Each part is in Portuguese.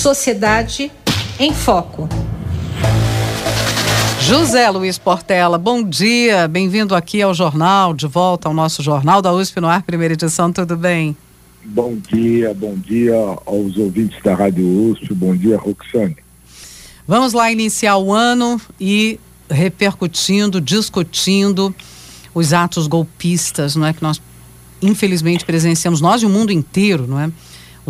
Sociedade em Foco. José Luiz Portela, bom dia, bem-vindo aqui ao jornal, de volta ao nosso jornal da USP no ar, primeira edição, tudo bem? Bom dia, bom dia aos ouvintes da Rádio USP, bom dia, Roxane. Vamos lá iniciar o ano e repercutindo, discutindo os atos golpistas, não é que nós infelizmente presenciamos nós e o mundo inteiro, não é?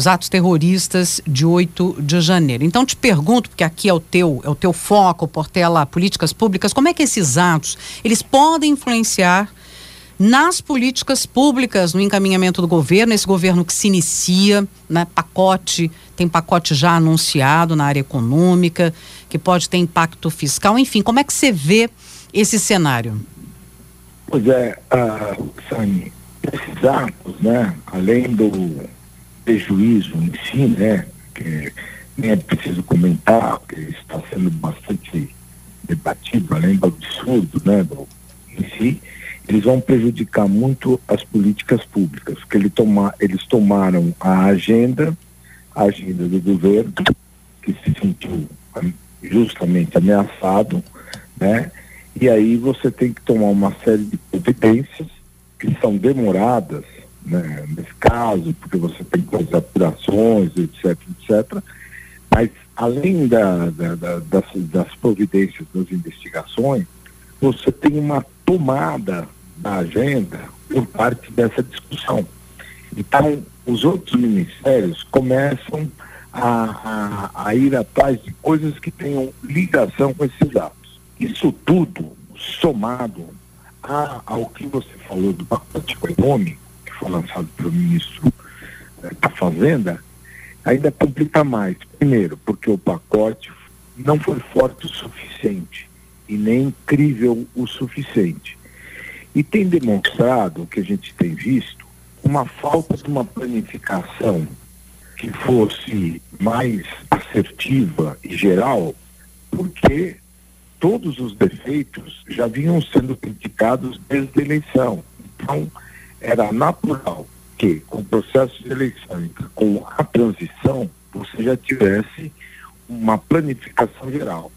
Os atos terroristas de 8 de janeiro. Então te pergunto, porque aqui é o teu, é o teu foco, Portela, políticas públicas, como é que esses atos, eles podem influenciar nas políticas públicas, no encaminhamento do governo, esse governo que se inicia, né, pacote, tem pacote já anunciado na área econômica, que pode ter impacto fiscal, enfim, como é que você vê esse cenário? Pois é, uh, Sani, esses atos, né, além do prejuízo em si, né, que nem é preciso comentar, porque está sendo bastante debatido, além do absurdo, né, do, em si, eles vão prejudicar muito as políticas públicas, porque ele toma, eles tomaram a agenda, a agenda do governo, que se sentiu justamente ameaçado, né? E aí você tem que tomar uma série de providências que são demoradas, né? Nesse caso, porque você tem que fazer apurações, etc, etc. Mas além da, da, da, das, das providências das investigações, você tem uma tomada da agenda por parte dessa discussão. Então, os outros ministérios começam a, a, a, ir atrás de coisas que tenham ligação com esses atos. Isso tudo somado a, ao que você falou do pacote econômico, foi lançado pelo ministro eh, da Fazenda, ainda complica mais. Primeiro, porque o pacote não foi forte o suficiente e nem incrível o suficiente. E tem demonstrado, que a gente tem visto, uma falta de uma planificação que fosse mais assertiva e geral, porque todos os defeitos já vinham sendo criticados desde a eleição. Então, era natural que, com o processo de eleição, com a transição, você já tivesse uma planificação geral.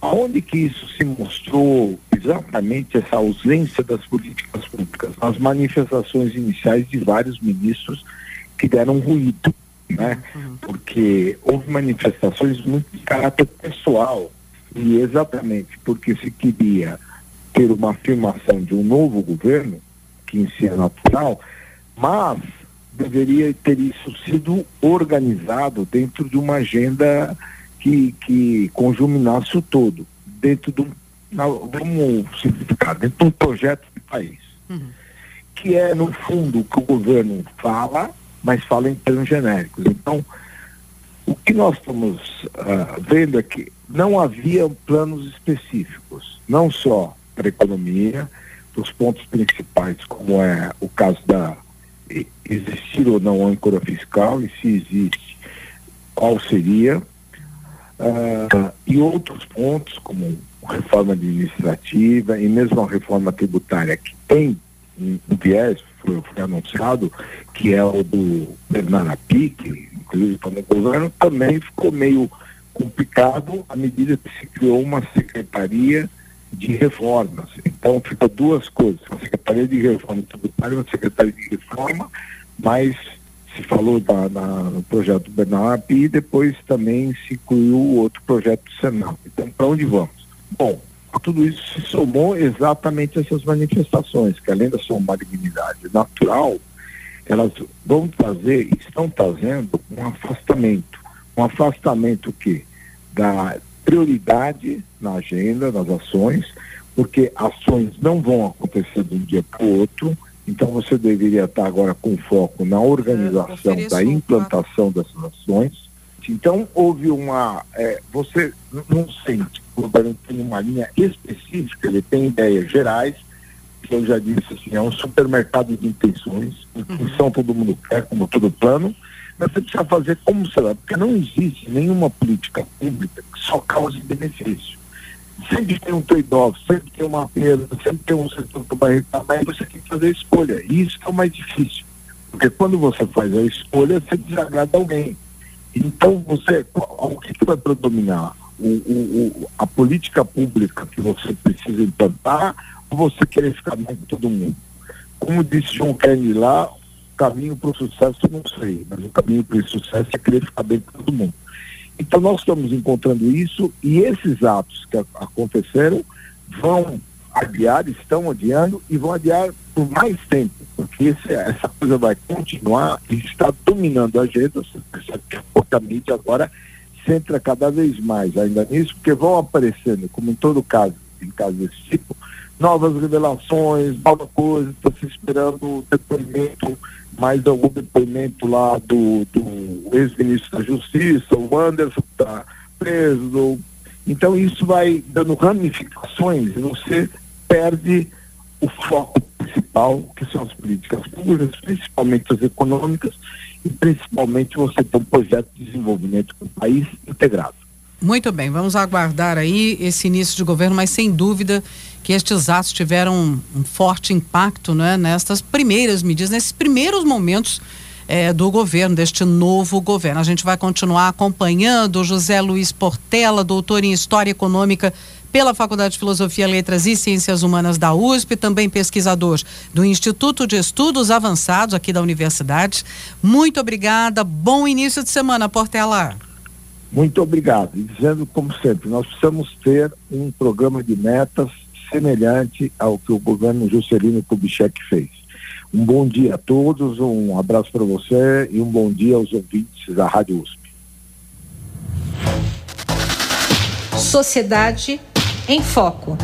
Aonde que isso se mostrou exatamente essa ausência das políticas públicas? Nas manifestações iniciais de vários ministros que deram ruído, né? Uhum. Porque houve manifestações muito de caráter pessoal e exatamente porque se queria ter uma afirmação de um novo governo, que é natural, mas deveria ter isso sido organizado dentro de uma agenda que, que conjuminasse o todo, dentro de um, vamos simplificar, dentro de um projeto de país. Uhum. Que é, no fundo, o que o governo fala, mas fala em termos genéricos. Então, o que nós estamos uh, vendo é que não havia planos específicos, não só para a economia, dos pontos principais, como é o caso da existir ou não âncora fiscal, e se existe, qual seria, Uh, e outros pontos, como reforma administrativa e mesmo a reforma tributária, que tem um, viés, foi, foi, anunciado, que é o do Bernardo Api, que inclusive está no governo, também ficou meio complicado à medida que se criou uma secretaria de reformas. Então fica duas coisas, uma secretaria de reforma tributária e uma secretaria de reforma, mas se falou da, da, no projeto do Bernardo e depois também se incluiu o outro projeto do Senado. Então, para onde vamos? Bom, tudo isso se somou exatamente a essas manifestações, que além da sua malignidade natural, elas vão trazer, estão trazendo um afastamento. Um afastamento que da prioridade na agenda, nas ações, porque ações não vão acontecer de um dia para o outro, então você deveria estar agora com foco na organização é, da implantação dessas ações. Então houve uma. É, você não sente que o governo tem uma linha específica, ele tem ideias gerais, que eu já disse assim, é um supermercado de intenções, intenção uhum. todo mundo quer, como todo plano, mas você precisa fazer como será, porque não existe nenhuma política pública que só cause benefício sempre tem um trade-off, sempre tem uma perda, sempre tem um setor que vai reclamar você tem que fazer a escolha. E isso é o mais difícil. Porque quando você faz a escolha, você desagrada alguém. Então, você, o que, vai predominar? O, o, a política pública que você precisa implantar ou você querer ficar bem com todo mundo? Como disse John Kennedy lá, o caminho para o sucesso eu não sei, mas o caminho para o sucesso é querer ficar bem com todo mundo. Então nós estamos encontrando isso e esses atos que aconteceram vão adiar, estão adiando e vão adiar por mais tempo, porque esse, essa coisa vai continuar e está dominando a agenda, porque a mídia agora centra cada vez mais ainda nisso, porque vão aparecendo, como em todo caso, em casos desse tipo, novas revelações, nova coisa, está se esperando depoimento, mais algum depoimento lá do, do ex-ministro da Justiça, o Anderson, está preso. Então isso vai dando ramificações e você perde o foco principal, que são as políticas públicas, principalmente as econômicas, e principalmente você ter um projeto de desenvolvimento com o país integrado. Muito bem, vamos aguardar aí esse início de governo, mas sem dúvida que estes atos tiveram um, um forte impacto né, nestas primeiras medidas, nesses primeiros momentos é, do governo, deste novo governo. A gente vai continuar acompanhando José Luiz Portela, doutor em História Econômica pela Faculdade de Filosofia, Letras e Ciências Humanas da USP, também pesquisador do Instituto de Estudos Avançados aqui da Universidade. Muito obrigada, bom início de semana, Portela. Muito obrigado. E dizendo, como sempre, nós precisamos ter um programa de metas semelhante ao que o governo Juscelino Kubitschek fez. Um bom dia a todos, um abraço para você e um bom dia aos ouvintes da Rádio USP. Sociedade em Foco.